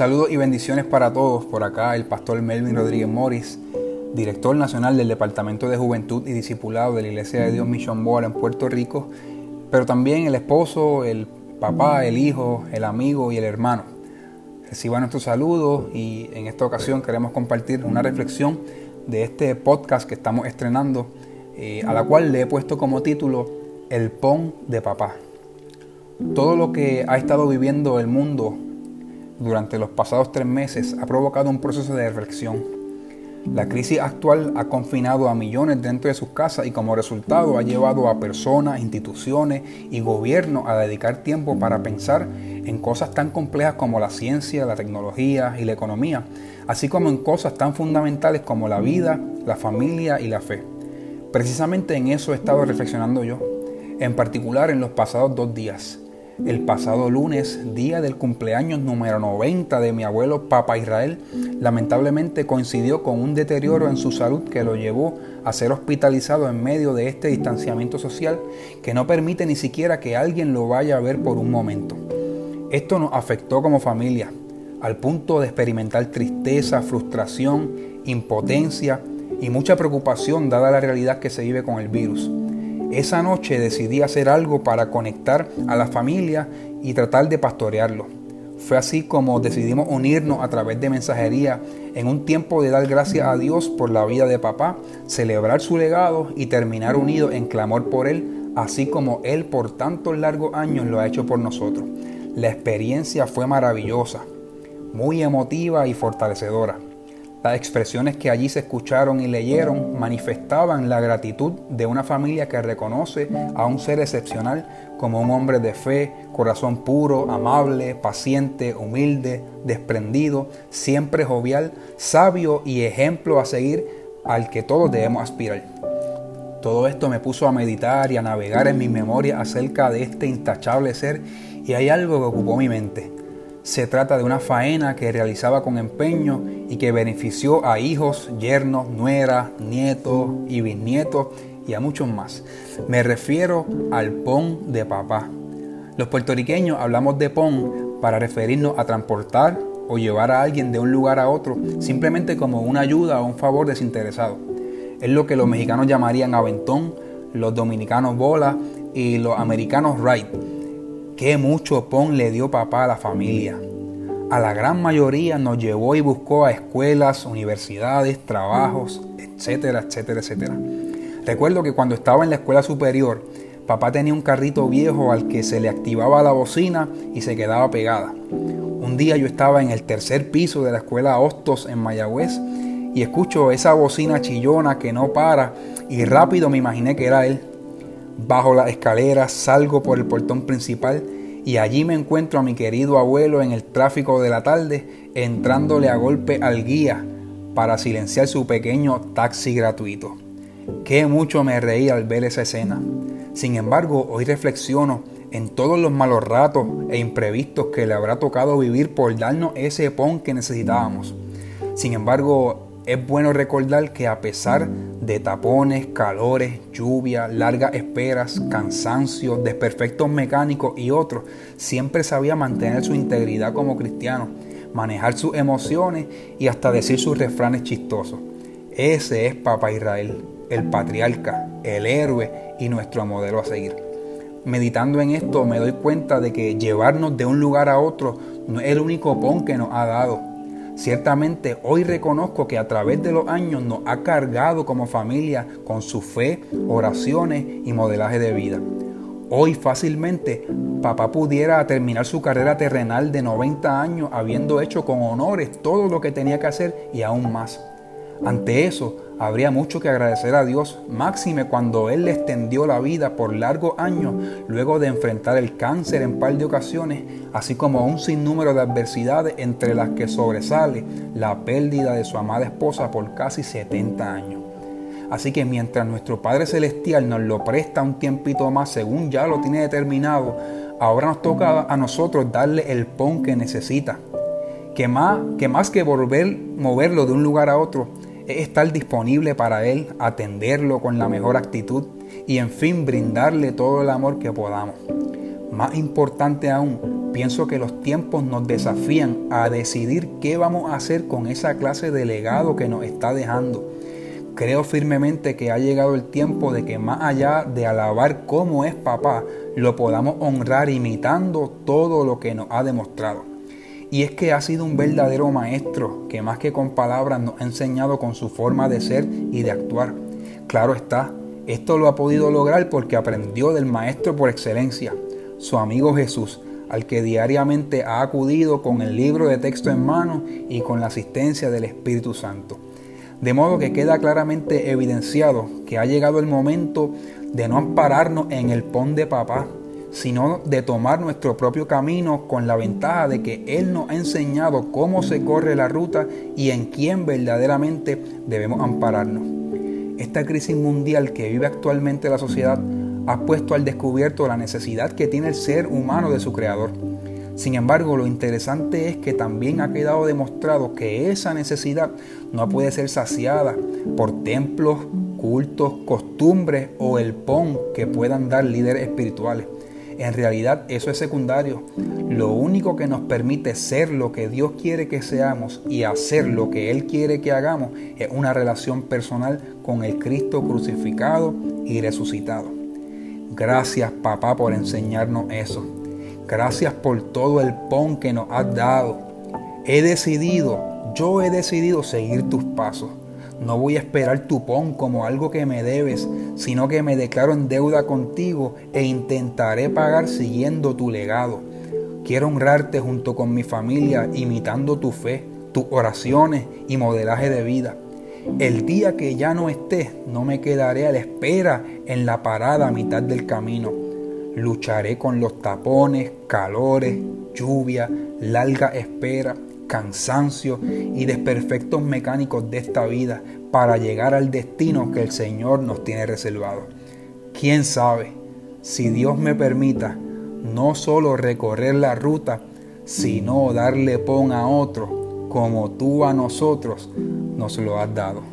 Saludos y bendiciones para todos. Por acá el pastor Melvin Rodríguez Morris, director nacional del Departamento de Juventud y Discipulado de la Iglesia de Dios Mission Board en Puerto Rico, pero también el esposo, el papá, el hijo, el amigo y el hermano. Reciban nuestros saludos y en esta ocasión queremos compartir una reflexión de este podcast que estamos estrenando, eh, a la cual le he puesto como título El PON de papá. Todo lo que ha estado viviendo el mundo durante los pasados tres meses ha provocado un proceso de reflexión. La crisis actual ha confinado a millones dentro de sus casas y como resultado ha llevado a personas, instituciones y gobiernos a dedicar tiempo para pensar en cosas tan complejas como la ciencia, la tecnología y la economía, así como en cosas tan fundamentales como la vida, la familia y la fe. Precisamente en eso he estado reflexionando yo, en particular en los pasados dos días. El pasado lunes, día del cumpleaños número 90 de mi abuelo Papa Israel, lamentablemente coincidió con un deterioro en su salud que lo llevó a ser hospitalizado en medio de este distanciamiento social que no permite ni siquiera que alguien lo vaya a ver por un momento. Esto nos afectó como familia, al punto de experimentar tristeza, frustración, impotencia y mucha preocupación dada la realidad que se vive con el virus. Esa noche decidí hacer algo para conectar a la familia y tratar de pastorearlo. Fue así como decidimos unirnos a través de mensajería en un tiempo de dar gracias a Dios por la vida de papá, celebrar su legado y terminar unidos en clamor por él, así como él por tantos largos años lo ha hecho por nosotros. La experiencia fue maravillosa, muy emotiva y fortalecedora. Las expresiones que allí se escucharon y leyeron manifestaban la gratitud de una familia que reconoce a un ser excepcional como un hombre de fe, corazón puro, amable, paciente, humilde, desprendido, siempre jovial, sabio y ejemplo a seguir al que todos debemos aspirar. Todo esto me puso a meditar y a navegar en mi memoria acerca de este intachable ser y hay algo que ocupó mi mente. Se trata de una faena que realizaba con empeño y que benefició a hijos, yernos, nueras, nietos y bisnietos y a muchos más. Me refiero al pon de papá. Los puertorriqueños hablamos de pon para referirnos a transportar o llevar a alguien de un lugar a otro simplemente como una ayuda o un favor desinteresado. Es lo que los mexicanos llamarían aventón, los dominicanos bola y los americanos ride Qué mucho pon le dio papá a la familia. A la gran mayoría nos llevó y buscó a escuelas, universidades, trabajos, etcétera, etcétera, etcétera. Recuerdo que cuando estaba en la escuela superior, papá tenía un carrito viejo al que se le activaba la bocina y se quedaba pegada. Un día yo estaba en el tercer piso de la escuela Hostos en Mayagüez y escucho esa bocina chillona que no para y rápido me imaginé que era él. Bajo la escalera, salgo por el portón principal y allí me encuentro a mi querido abuelo en el tráfico de la tarde, entrándole a golpe al guía para silenciar su pequeño taxi gratuito. Qué mucho me reí al ver esa escena. Sin embargo, hoy reflexiono en todos los malos ratos e imprevistos que le habrá tocado vivir por darnos ese pon que necesitábamos. Sin embargo, es bueno recordar que a pesar de tapones, calores, lluvia, largas esperas, cansancio, desperfectos mecánicos y otros, siempre sabía mantener su integridad como cristiano, manejar sus emociones y hasta decir sus refranes chistosos. Ese es Papa Israel, el patriarca, el héroe y nuestro modelo a seguir. Meditando en esto me doy cuenta de que llevarnos de un lugar a otro no es el único pon que nos ha dado Ciertamente hoy reconozco que a través de los años nos ha cargado como familia con su fe, oraciones y modelaje de vida. Hoy fácilmente papá pudiera terminar su carrera terrenal de 90 años habiendo hecho con honores todo lo que tenía que hacer y aún más. Ante eso, habría mucho que agradecer a Dios, máxime cuando Él le extendió la vida por largos años luego de enfrentar el cáncer en par de ocasiones, así como un sinnúmero de adversidades entre las que sobresale la pérdida de su amada esposa por casi 70 años. Así que mientras nuestro Padre Celestial nos lo presta un tiempito más según ya lo tiene determinado, ahora nos toca a nosotros darle el pon que necesita. Que más que, más que volver, moverlo de un lugar a otro, es estar disponible para Él, atenderlo con la mejor actitud y en fin brindarle todo el amor que podamos. Más importante aún, pienso que los tiempos nos desafían a decidir qué vamos a hacer con esa clase de legado que nos está dejando. Creo firmemente que ha llegado el tiempo de que más allá de alabar cómo es papá, lo podamos honrar imitando todo lo que nos ha demostrado. Y es que ha sido un verdadero maestro que más que con palabras nos ha enseñado con su forma de ser y de actuar. Claro está, esto lo ha podido lograr porque aprendió del maestro por excelencia, su amigo Jesús, al que diariamente ha acudido con el libro de texto en mano y con la asistencia del Espíritu Santo. De modo que queda claramente evidenciado que ha llegado el momento de no ampararnos en el pon de papá, sino de tomar nuestro propio camino con la ventaja de que Él nos ha enseñado cómo se corre la ruta y en quién verdaderamente debemos ampararnos. Esta crisis mundial que vive actualmente la sociedad ha puesto al descubierto la necesidad que tiene el ser humano de su creador. Sin embargo, lo interesante es que también ha quedado demostrado que esa necesidad no puede ser saciada por templos, cultos, costumbres o el pon que puedan dar líderes espirituales. En realidad eso es secundario. Lo único que nos permite ser lo que Dios quiere que seamos y hacer lo que Él quiere que hagamos es una relación personal con el Cristo crucificado y resucitado. Gracias papá por enseñarnos eso. Gracias por todo el pon que nos has dado. He decidido, yo he decidido seguir tus pasos. No voy a esperar tu pon como algo que me debes, sino que me declaro en deuda contigo e intentaré pagar siguiendo tu legado. Quiero honrarte junto con mi familia, imitando tu fe, tus oraciones y modelaje de vida. El día que ya no estés, no me quedaré a la espera en la parada a mitad del camino. Lucharé con los tapones, calores, lluvia, larga espera cansancio y desperfectos mecánicos de esta vida para llegar al destino que el Señor nos tiene reservado. ¿Quién sabe si Dios me permita no solo recorrer la ruta, sino darle pon a otro como tú a nosotros nos lo has dado?